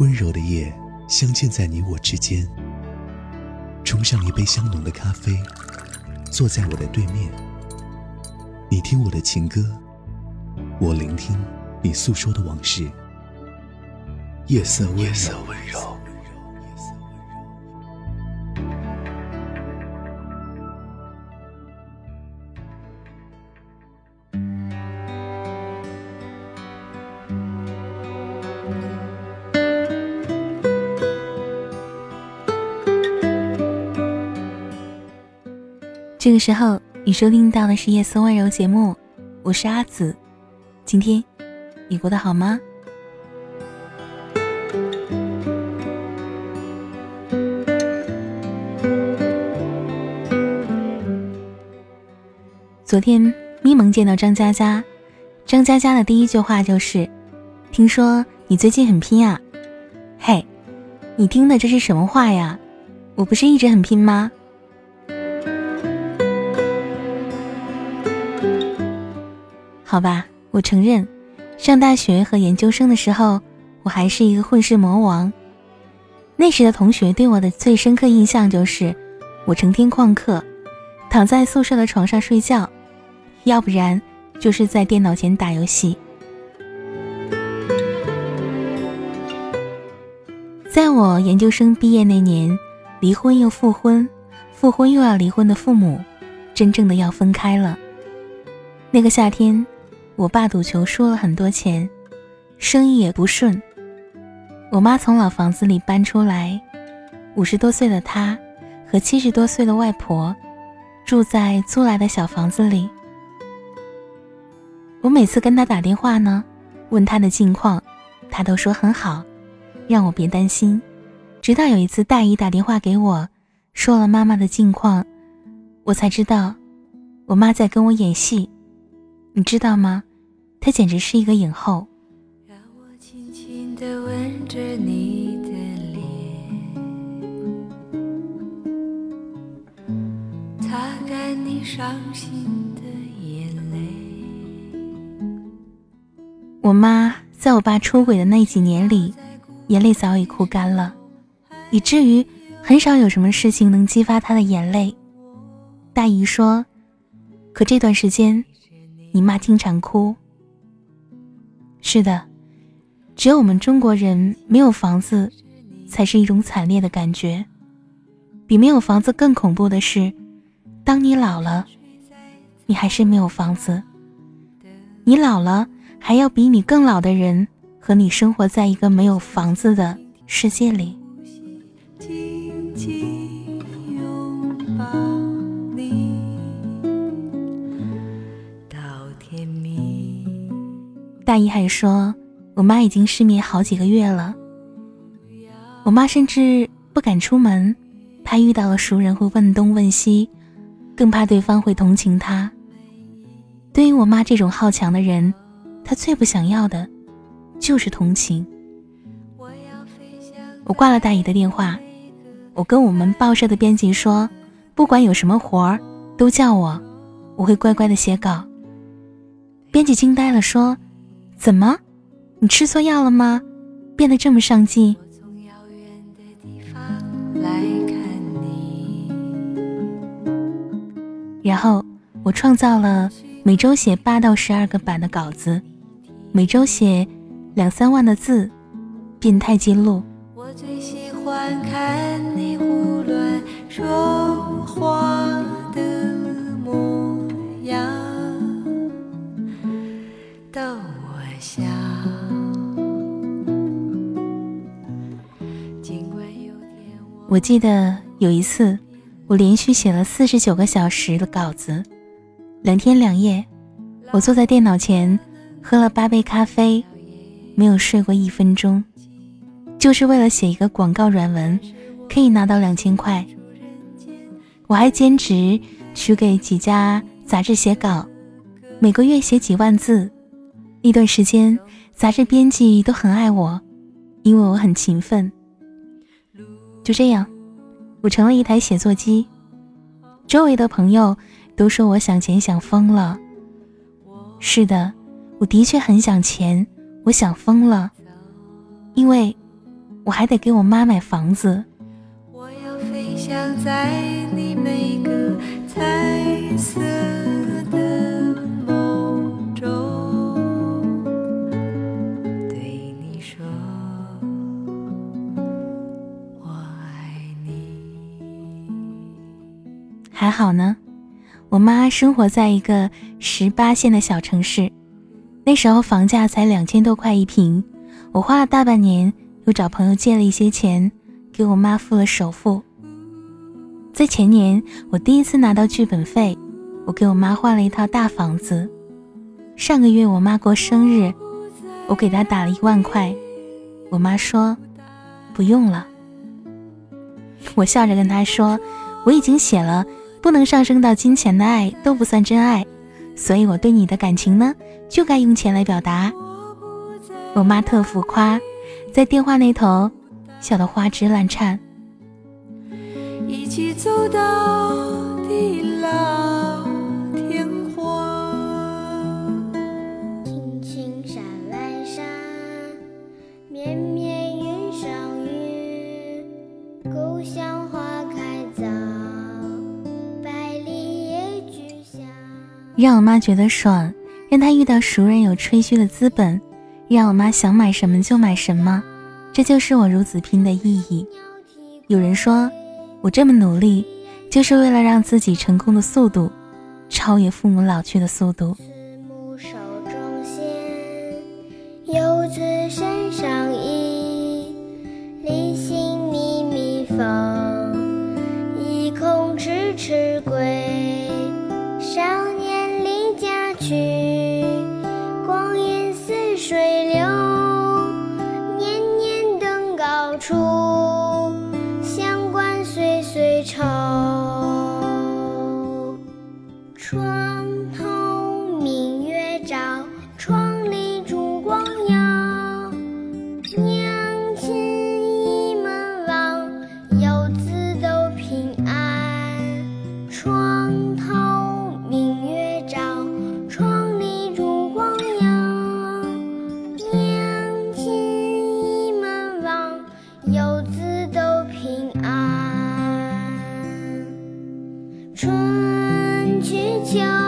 温柔的夜镶嵌在你我之间。冲上一杯香浓的咖啡，坐在我的对面。你听我的情歌，我聆听你诉说的往事。夜色温柔。这个时候，你收听到的是夜色温柔节目，我是阿紫。今天你过得好吗？昨天咪蒙见到张嘉佳，张嘉佳的第一句话就是：“听说你最近很拼啊？”嘿，你听的这是什么话呀？我不是一直很拼吗？好吧，我承认，上大学和研究生的时候，我还是一个混世魔王。那时的同学对我的最深刻印象就是，我成天旷课，躺在宿舍的床上睡觉，要不然就是在电脑前打游戏。在我研究生毕业那年，离婚又复婚，复婚又要离婚的父母，真正的要分开了。那个夏天。我爸赌球输了很多钱，生意也不顺。我妈从老房子里搬出来，五十多岁的她和七十多岁的外婆住在租来的小房子里。我每次跟她打电话呢，问她的近况，她都说很好，让我别担心。直到有一次大姨打电话给我，说了妈妈的近况，我才知道，我妈在跟我演戏，你知道吗？她简直是一个影后。让我轻轻地吻着你的脸，擦干你伤心的眼泪。我妈在我爸出轨的那几年里，眼泪早已哭干了，以至于很少有什么事情能激发她的眼泪。大姨说：“可这段时间，你妈经常哭。”是的，只有我们中国人没有房子，才是一种惨烈的感觉。比没有房子更恐怖的是，当你老了，你还是没有房子。你老了，还要比你更老的人和你生活在一个没有房子的世界里。大姨还说，我妈已经失眠好几个月了。我妈甚至不敢出门，怕遇到了熟人会问东问西，更怕对方会同情她。对于我妈这种好强的人，她最不想要的，就是同情。我挂了大姨的电话，我跟我们报社的编辑说，不管有什么活儿，都叫我，我会乖乖的写稿。编辑惊呆了，说。怎么？你吃错药了吗？变得这么上进？然后我创造了每周写八到十二个版的稿子，每周写两三万的字，变态记录。我最喜欢看你胡乱说记得有一次，我连续写了四十九个小时的稿子，两天两夜，我坐在电脑前，喝了八杯咖啡，没有睡过一分钟，就是为了写一个广告软文，可以拿到两千块。我还兼职去给几家杂志写稿，每个月写几万字。那段时间，杂志编辑都很爱我，因为我很勤奋。就这样，我成了一台写作机。周围的朋友都说我想钱想疯了。是的，我的确很想钱，我想疯了，因为我还得给我妈买房子。我要飞翔在你每个彩色还好呢，我妈生活在一个十八线的小城市，那时候房价才两千多块一平，我花了大半年。又找朋友借了一些钱，给我妈付了首付。在前年，我第一次拿到剧本费，我给我妈换了一套大房子。上个月我妈过生日，我给她打了一万块，我妈说不用了。我笑着跟她说，我已经写了，不能上升到金钱的爱都不算真爱，所以我对你的感情呢，就该用钱来表达。我妈特浮夸。在电话那头，笑得花枝乱颤。一起走到地老天荒。青青山来山，绵绵让我妈觉得爽，让她遇到熟人有吹嘘的资本。让我妈想买什么就买什么，这就是我如此拼的意义。有人说，我这么努力，就是为了让自己成功的速度超越父母老去的速度。秋。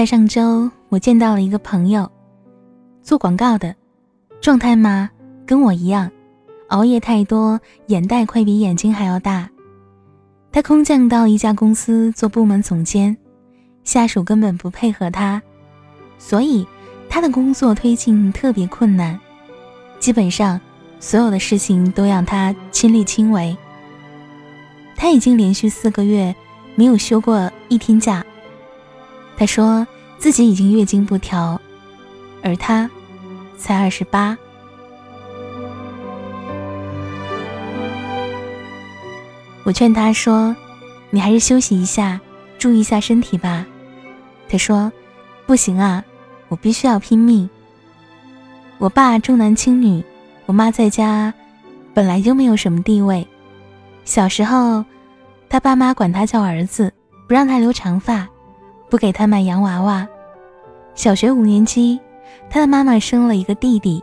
在上周，我见到了一个朋友，做广告的，状态嘛跟我一样，熬夜太多，眼袋快比眼睛还要大。他空降到一家公司做部门总监，下属根本不配合他，所以他的工作推进特别困难，基本上所有的事情都让他亲力亲为。他已经连续四个月没有休过一天假。他说自己已经月经不调，而他才二十八。我劝他说：“你还是休息一下，注意一下身体吧。”他说：“不行啊，我必须要拼命。”我爸重男轻女，我妈在家本来就没有什么地位。小时候，他爸妈管他叫儿子，不让他留长发，不给他买洋娃娃。小学五年级，他的妈妈生了一个弟弟，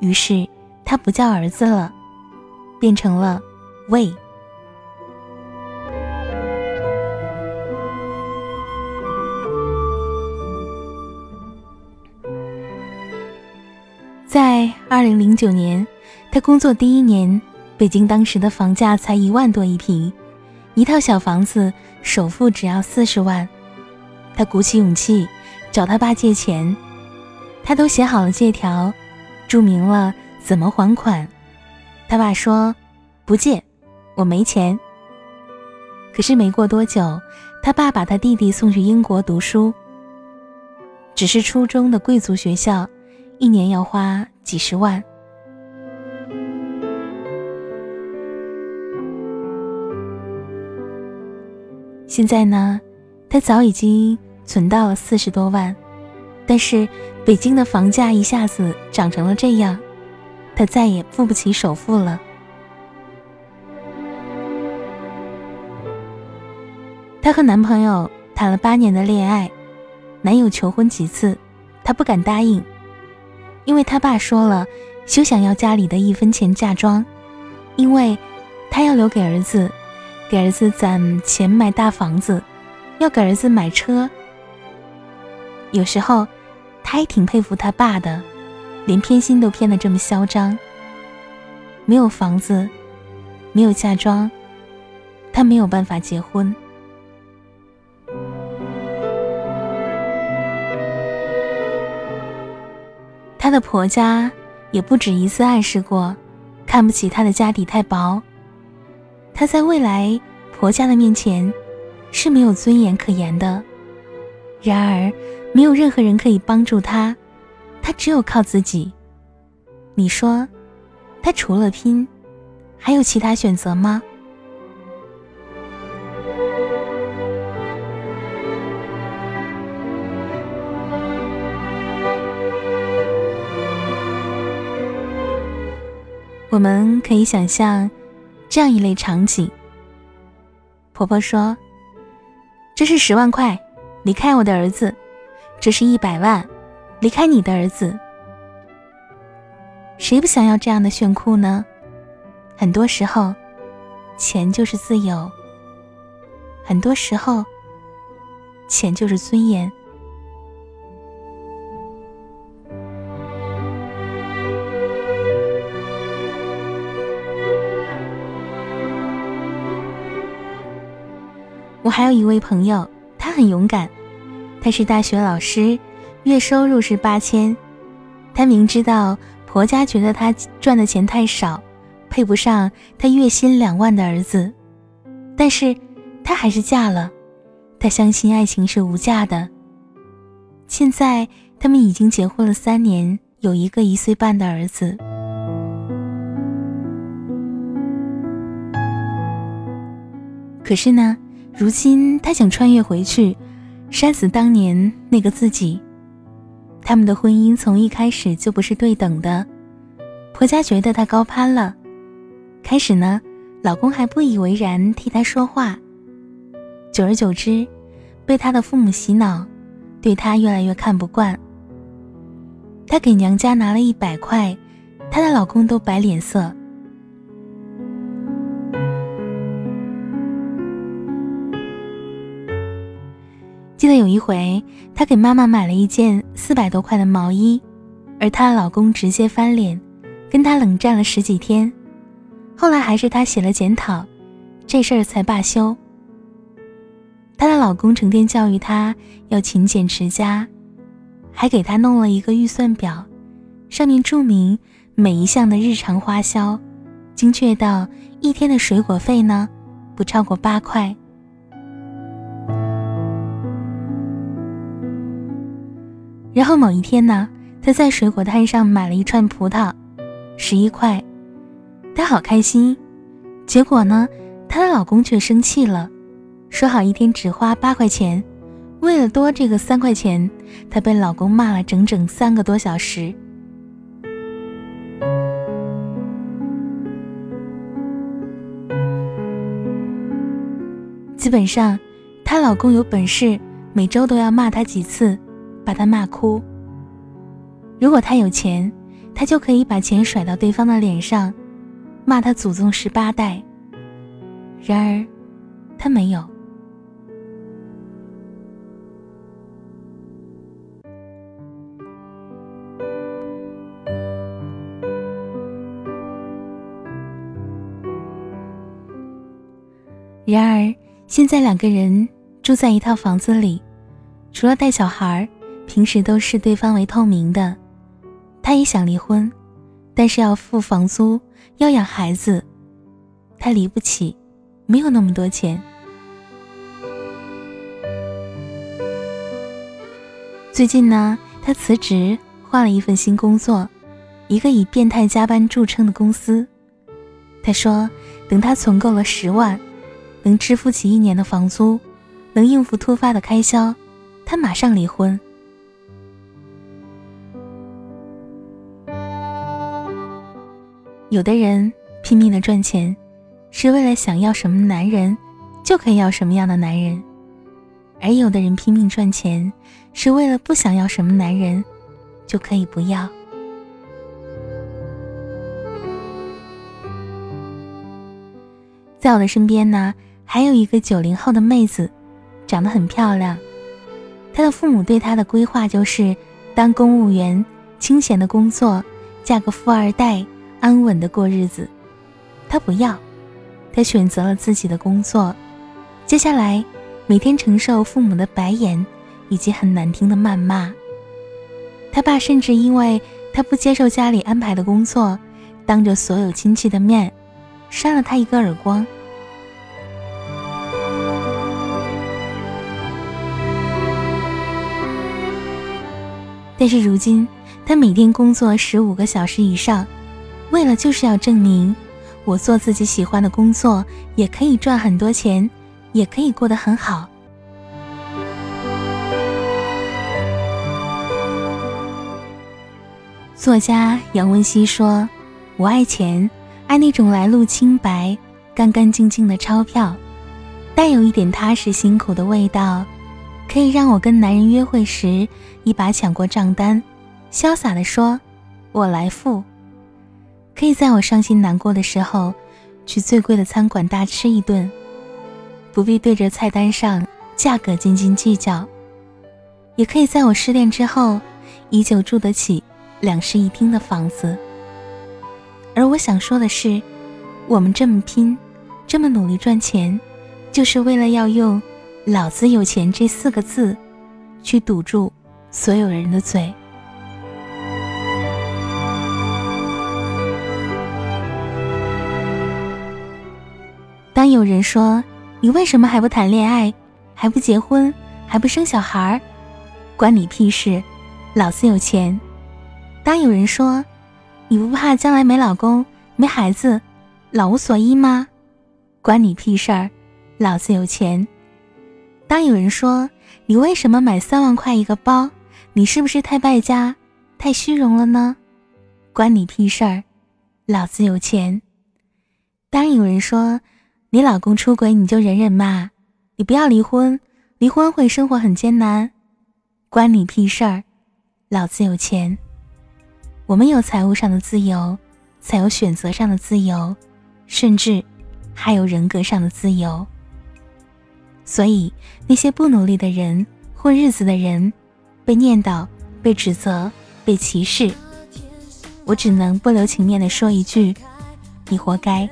于是他不叫儿子了，变成了魏。在二零零九年，他工作第一年，北京当时的房价才一万多一平，一套小房子首付只要四十万。他鼓起勇气找他爸借钱，他都写好了借条，注明了怎么还款。他爸说：“不借，我没钱。”可是没过多久，他爸把他弟弟送去英国读书，只是初中的贵族学校。一年要花几十万。现在呢，他早已经存到了四十多万，但是北京的房价一下子涨成了这样，他再也付不起首付了。她和男朋友谈了八年的恋爱，男友求婚几次，她不敢答应。因为他爸说了，休想要家里的一分钱嫁妆，因为，他要留给儿子，给儿子攒钱买大房子，要给儿子买车。有时候，他还挺佩服他爸的，连偏心都偏得这么嚣张。没有房子，没有嫁妆，他没有办法结婚。她的婆家也不止一次暗示过，看不起她的家底太薄。她在未来婆家的面前是没有尊严可言的。然而，没有任何人可以帮助她，她只有靠自己。你说，她除了拼，还有其他选择吗？我们可以想象这样一类场景：婆婆说：“这是十万块，离开我的儿子；这是一百万，离开你的儿子。”谁不想要这样的炫酷呢？很多时候，钱就是自由；很多时候，钱就是尊严。我还有一位朋友，他很勇敢，他是大学老师，月收入是八千。他明知道婆家觉得他赚的钱太少，配不上他月薪两万的儿子，但是他还是嫁了。他相信爱情是无价的。现在他们已经结婚了三年，有一个一岁半的儿子。可是呢？如今，他想穿越回去，杀死当年那个自己。他们的婚姻从一开始就不是对等的，婆家觉得她高攀了。开始呢，老公还不以为然，替她说话。久而久之，被她的父母洗脑，对她越来越看不惯。她给娘家拿了一百块，她的老公都摆脸色。记得有一回，她给妈妈买了一件四百多块的毛衣，而她的老公直接翻脸，跟她冷战了十几天。后来还是她写了检讨，这事儿才罢休。她的老公成天教育她要勤俭持家，还给她弄了一个预算表，上面注明每一项的日常花销，精确到一天的水果费呢，不超过八块。然后某一天呢，她在水果摊上买了一串葡萄，十一块，她好开心。结果呢，她的老公却生气了，说好一天只花八块钱，为了多这个三块钱，她被老公骂了整整三个多小时。基本上，她老公有本事，每周都要骂她几次，把他骂哭。如果他有钱，他就可以把钱甩到对方的脸上，骂他祖宗十八代。然而，他没有。然而。现在两个人住在一套房子里，除了带小孩，平时都是对方为透明的。他也想离婚，但是要付房租，要养孩子，他离不起，没有那么多钱。最近呢，他辞职，换了一份新工作，一个以变态加班著称的公司。他说，等他存够了十万。能支付起一年的房租，能应付突发的开销，他马上离婚。有的人拼命的赚钱，是为了想要什么男人，就可以要什么样的男人；而有的人拼命赚钱，是为了不想要什么男人，就可以不要。在我的身边呢。还有一个九零后的妹子，长得很漂亮。她的父母对她的规划就是当公务员，清闲的工作，嫁个富二代，安稳的过日子。他不要，他选择了自己的工作。接下来，每天承受父母的白眼以及很难听的谩骂。他爸甚至因为他不接受家里安排的工作，当着所有亲戚的面，扇了他一个耳光。但是如今，他每天工作十五个小时以上，为了就是要证明，我做自己喜欢的工作也可以赚很多钱，也可以过得很好。作家杨文熙说：“我爱钱，爱那种来路清白、干干净净的钞票，带有一点踏实辛苦的味道。”可以让我跟男人约会时，一把抢过账单，潇洒地说：“我来付。”可以在我伤心难过的时候，去最贵的餐馆大吃一顿，不必对着菜单上价格斤斤计较。也可以在我失恋之后，依旧住得起两室一厅的房子。而我想说的是，我们这么拼，这么努力赚钱，就是为了要用。老子有钱这四个字，去堵住所有人的嘴。当有人说你为什么还不谈恋爱，还不结婚，还不生小孩儿关你屁事！老子有钱。当有人说你不怕将来没老公、没孩子，老无所依吗？关你屁事儿！老子有钱。当有人说你为什么买三万块一个包，你是不是太败家、太虚荣了呢？关你屁事儿，老子有钱。当有人说你老公出轨，你就忍忍嘛，你不要离婚，离婚会生活很艰难。关你屁事儿，老子有钱。我们有财务上的自由，才有选择上的自由，甚至还有人格上的自由。所以，那些不努力的人、混日子的人，被念叨、被指责、被歧视，我只能不留情面的说一句：你活该。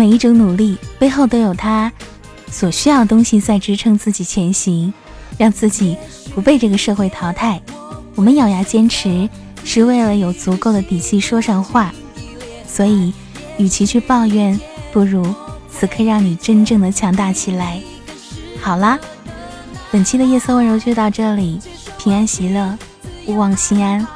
每一种努力背后都有它所需要的东西在支撑自己前行，让自己不被这个社会淘汰。我们咬牙坚持，是为了有足够的底气说上话。所以，与其去抱怨，不如此刻让你真正的强大起来。好啦，本期的夜色温柔就到这里，平安喜乐，勿忘心安。